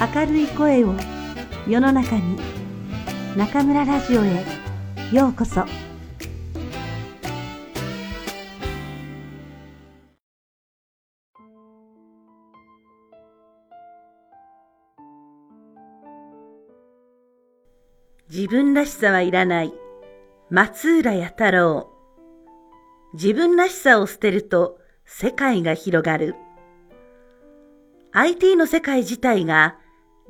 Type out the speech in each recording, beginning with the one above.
明るい声を世の中に中村ラジオへようこそ。自分らしさはいらない。松浦弥太郎。自分らしさを捨てると世界が広がる。IT の世界自体が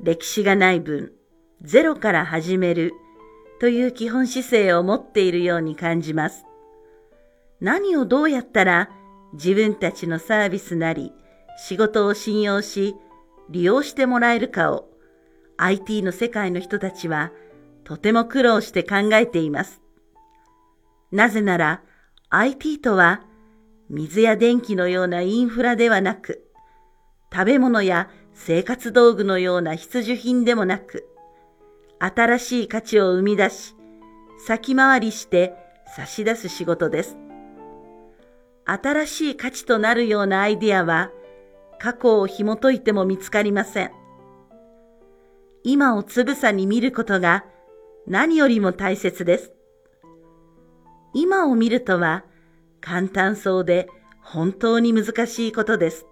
歴史がない分、ゼロから始めるという基本姿勢を持っているように感じます。何をどうやったら自分たちのサービスなり仕事を信用し利用してもらえるかを IT の世界の人たちはとても苦労して考えています。なぜなら IT とは水や電気のようなインフラではなく食べ物や生活道具のような必需品でもなく、新しい価値を生み出し、先回りして差し出す仕事です。新しい価値となるようなアイディアは、過去を紐解いても見つかりません。今をつぶさに見ることが何よりも大切です。今を見るとは簡単そうで本当に難しいことです。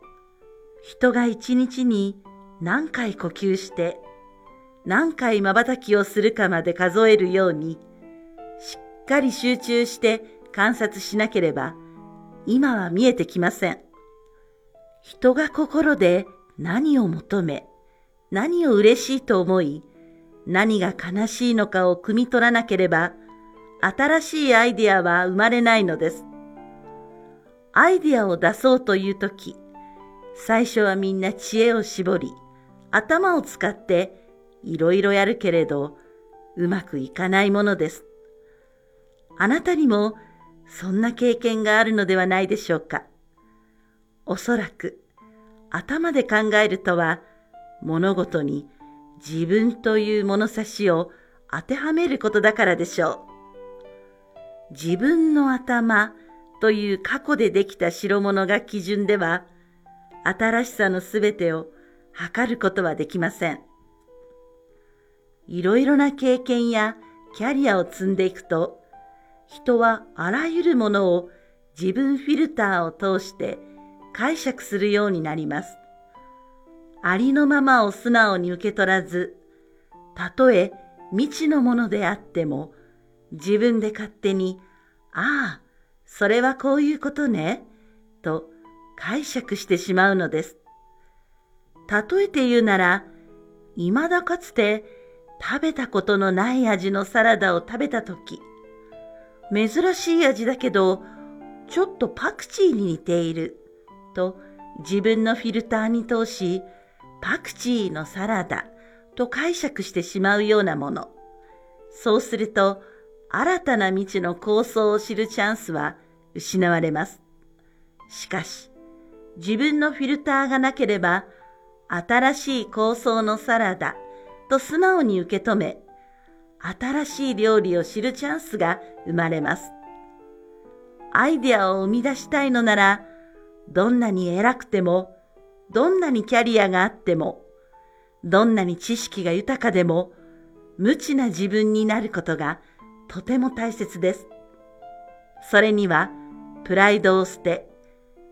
人が一日に何回呼吸して何回瞬きをするかまで数えるようにしっかり集中して観察しなければ今は見えてきません。人が心で何を求め何を嬉しいと思い何が悲しいのかを汲み取らなければ新しいアイディアは生まれないのです。アイディアを出そうというとき、最初はみんな知恵を絞り、頭を使っていろいろやるけれど、うまくいかないものです。あなたにもそんな経験があるのではないでしょうか。おそらく頭で考えるとは物事に自分という物差しを当てはめることだからでしょう。自分の頭という過去でできた代物が基準では新しさのすべてを測ることはできません。いろいろな経験やキャリアを積んでいくと、人はあらゆるものを自分フィルターを通して解釈するようになります。ありのままを素直に受け取らず、たとえ未知のものであっても、自分で勝手に、ああ、それはこういうことね、と解釈してしまうのです。例えて言うなら、未だかつて食べたことのない味のサラダを食べたとき、珍しい味だけど、ちょっとパクチーに似ている、と自分のフィルターに通し、パクチーのサラダと解釈してしまうようなもの。そうすると、新たな未知の構想を知るチャンスは失われます。しかし、自分のフィルターがなければ、新しい構想のサラダと素直に受け止め、新しい料理を知るチャンスが生まれます。アイデアを生み出したいのなら、どんなに偉くても、どんなにキャリアがあっても、どんなに知識が豊かでも、無知な自分になることがとても大切です。それには、プライドを捨て、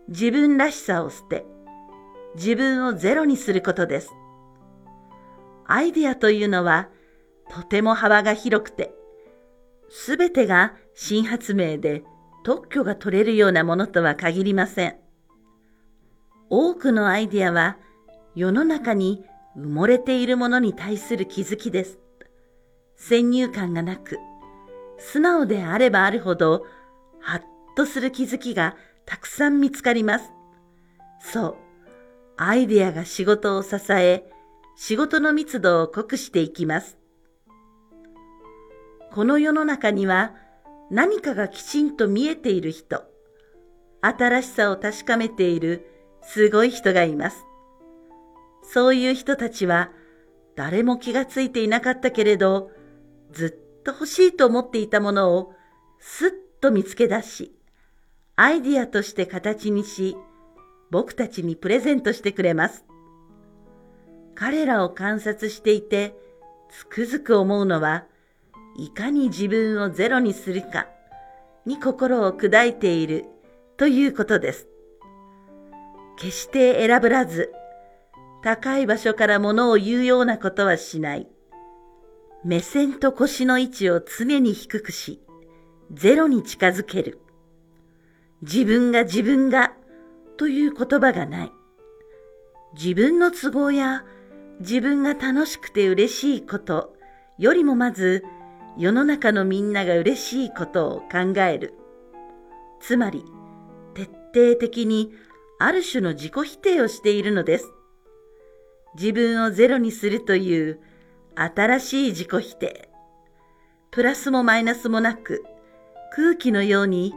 自分らしさを捨て、自分をゼロにすることです。アイデアというのは、とても幅が広くて、すべてが新発明で特許が取れるようなものとは限りません。多くのアイデアは世の中に埋もれているものに対する気づきです。先入観がなく、素直であればあるほど、はっとする気づきがたくさん見つかります。そう。アイデアが仕事を支え、仕事の密度を濃くしていきます。この世の中には何かがきちんと見えている人、新しさを確かめているすごい人がいます。そういう人たちは誰も気がついていなかったけれど、ずっと欲しいと思っていたものをすっと見つけ出し、アイディアとして形にし、僕たちにプレゼントしてくれます。彼らを観察していて、つくづく思うのは、いかに自分をゼロにするかに心を砕いているということです。決して選ぶらず、高い場所から物を言うようなことはしない。目線と腰の位置を常に低くし、ゼロに近づける。自分が自分がという言葉がない。自分の都合や自分が楽しくて嬉しいことよりもまず世の中のみんなが嬉しいことを考える。つまり、徹底的にある種の自己否定をしているのです。自分をゼロにするという新しい自己否定。プラスもマイナスもなく、空気のように、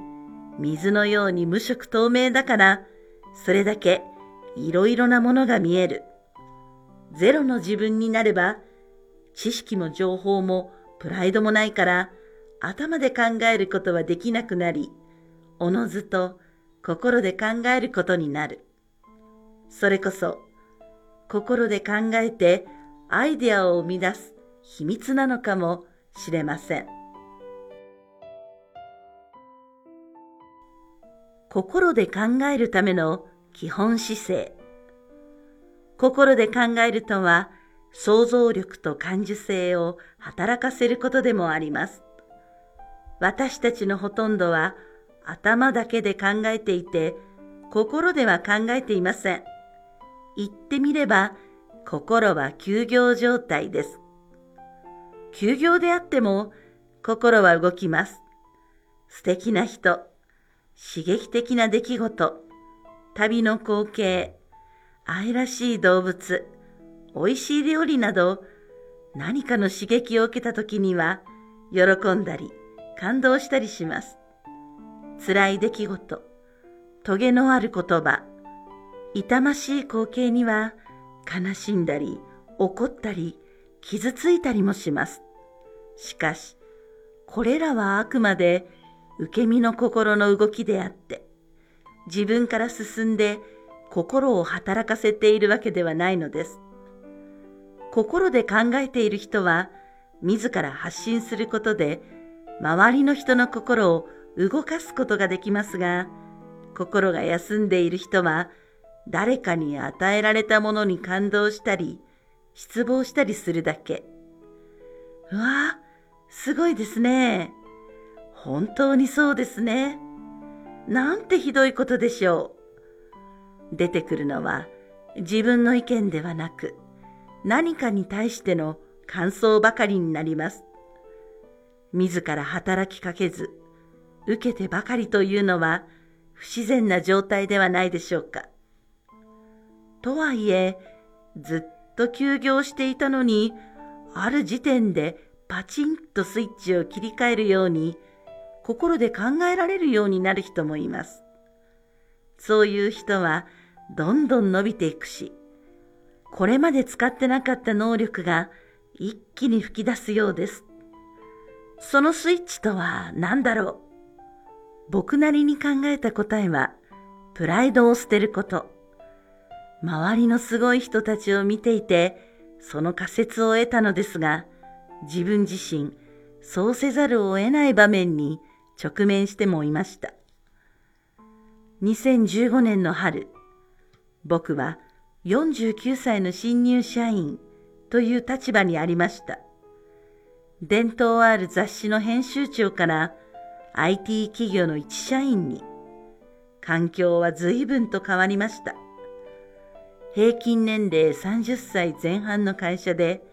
水のように無色透明だから、それだけいろいろなものが見える。ゼロの自分になれば、知識も情報もプライドもないから、頭で考えることはできなくなり、おのずと心で考えることになる。それこそ、心で考えてアイデアを生み出す秘密なのかもしれません。心で考えるための基本姿勢。心で考えるとは、想像力と感受性を働かせることでもあります。私たちのほとんどは頭だけで考えていて、心では考えていません。言ってみれば、心は休業状態です。休業であっても、心は動きます。素敵な人、刺激的な出来事、旅の光景、愛らしい動物、美味しい料理など、何かの刺激を受けた時には、喜んだり、感動したりします。辛い出来事、トゲのある言葉、痛ましい光景には、悲しんだり、怒ったり、傷ついたりもします。しかし、これらはあくまで受け身の心の動きであって、自分から進んで心を働かせているわけではないのです。心で考えている人は、自ら発信することで、周りの人の心を動かすことができますが、心が休んでいる人は、誰かに与えられたものに感動したり、失望したりするだけ。うわすごいですね。本当にそうですね。なんてひどいことでしょう。出てくるのは自分の意見ではなく、何かに対しての感想ばかりになります。自ら働きかけず、受けてばかりというのは不自然な状態ではないでしょうか。とはいえ、ずっと休業していたのに、ある時点でパチンとスイッチを切り替えるように、心で考えられるようになる人もいます。そういう人はどんどん伸びていくし、これまで使ってなかった能力が一気に吹き出すようです。そのスイッチとは何だろう？僕なりに考えた答えは、プライドを捨てること。周りのすごい人たちを見ていて、その仮説を得たのですが、自分自身、そうせざるを得ない場面に直面してもいました。2015年の春、僕は49歳の新入社員という立場にありました。伝統ある雑誌の編集長から IT 企業の一社員に、環境は随分と変わりました。平均年齢30歳前半の会社で、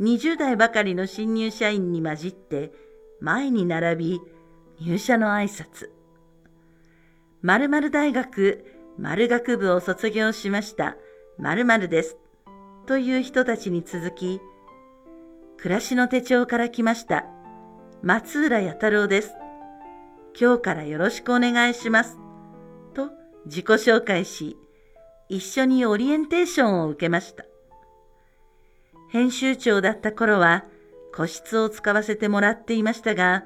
20代ばかりの新入社員に混じって前に並び入社の挨拶。〇〇大学〇学部を卒業しました〇〇です。という人たちに続き、暮らしの手帳から来ました松浦弥太郎です。今日からよろしくお願いします。と自己紹介し、一緒にオリエンテーションを受けました。編集長だった頃は個室を使わせてもらっていましたが、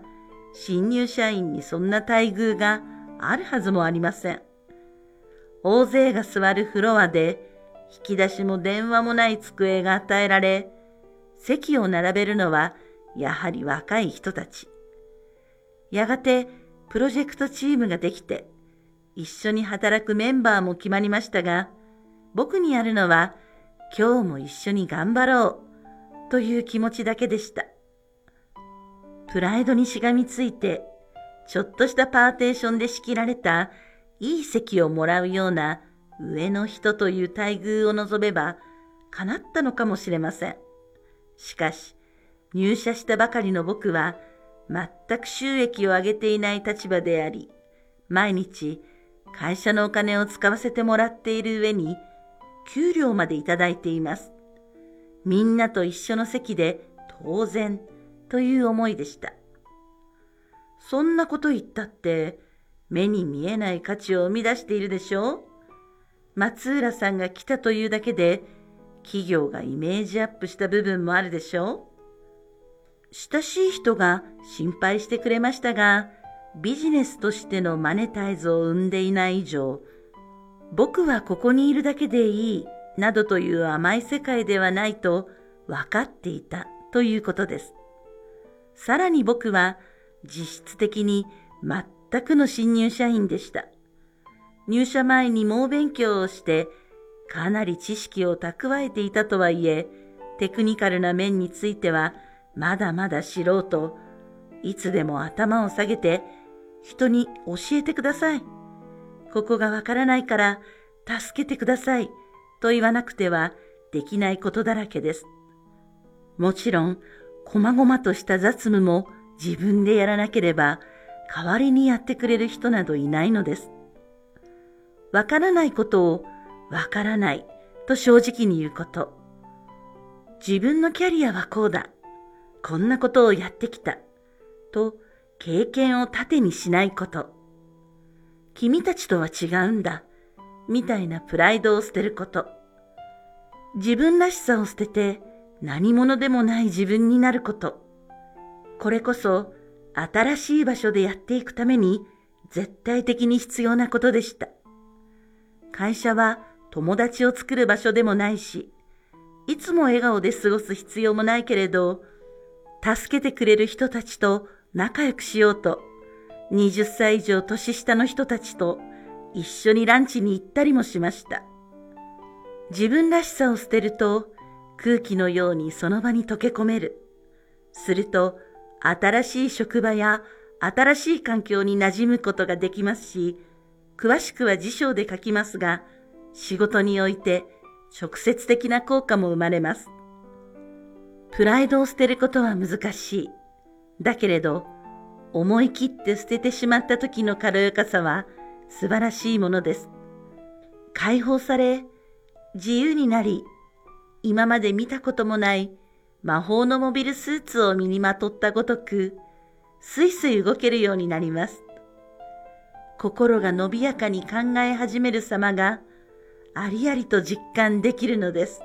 新入社員にそんな待遇があるはずもありません。大勢が座るフロアで引き出しも電話もない机が与えられ、席を並べるのはやはり若い人たち。やがてプロジェクトチームができて、一緒に働くメンバーも決まりましたが、僕にあるのは今日も一緒に頑張ろうという気持ちだけでした。プライドにしがみついて、ちょっとしたパーテーションで仕切られたいい席をもらうような上の人という待遇を望めば叶ったのかもしれません。しかし、入社したばかりの僕は全く収益を上げていない立場であり、毎日会社のお金を使わせてもらっている上に、給料までいただいています。みんなと一緒の席で当然という思いでした。そんなこと言ったって目に見えない価値を生み出しているでしょう松浦さんが来たというだけで企業がイメージアップした部分もあるでしょう親しい人が心配してくれましたが、ビジネスとしてのマネタイズを生んでいない以上、僕はここにいるだけでいい、などという甘い世界ではないと分かっていたということです。さらに僕は実質的に全くの新入社員でした。入社前に猛勉強をして、かなり知識を蓄えていたとはいえ、テクニカルな面については、まだまだ素人、いつでも頭を下げて、人に教えてください。ここがわからないから助けてくださいと言わなくてはできないことだらけです。もちろん、細々とした雑務も自分でやらなければ代わりにやってくれる人などいないのです。わからないことをわからないと正直に言うこと。自分のキャリアはこうだ。こんなことをやってきた。と経験を盾にしないこと。君たちとは違うんだ。みたいなプライドを捨てること。自分らしさを捨てて何者でもない自分になること。これこそ新しい場所でやっていくために絶対的に必要なことでした。会社は友達を作る場所でもないし、いつも笑顔で過ごす必要もないけれど、助けてくれる人たちと仲良くしようと、20歳以上年下の人たちと一緒にランチに行ったりもしました。自分らしさを捨てると空気のようにその場に溶け込める。すると新しい職場や新しい環境に馴染むことができますし、詳しくは辞書で書きますが、仕事において直接的な効果も生まれます。プライドを捨てることは難しい。だけれど、思い切って捨ててしまった時の軽やかさは素晴らしいものです。解放され、自由になり、今まで見たこともない魔法のモビルスーツを身にまとったごとく、すいすい動けるようになります。心が伸びやかに考え始める様がありありと実感できるのです。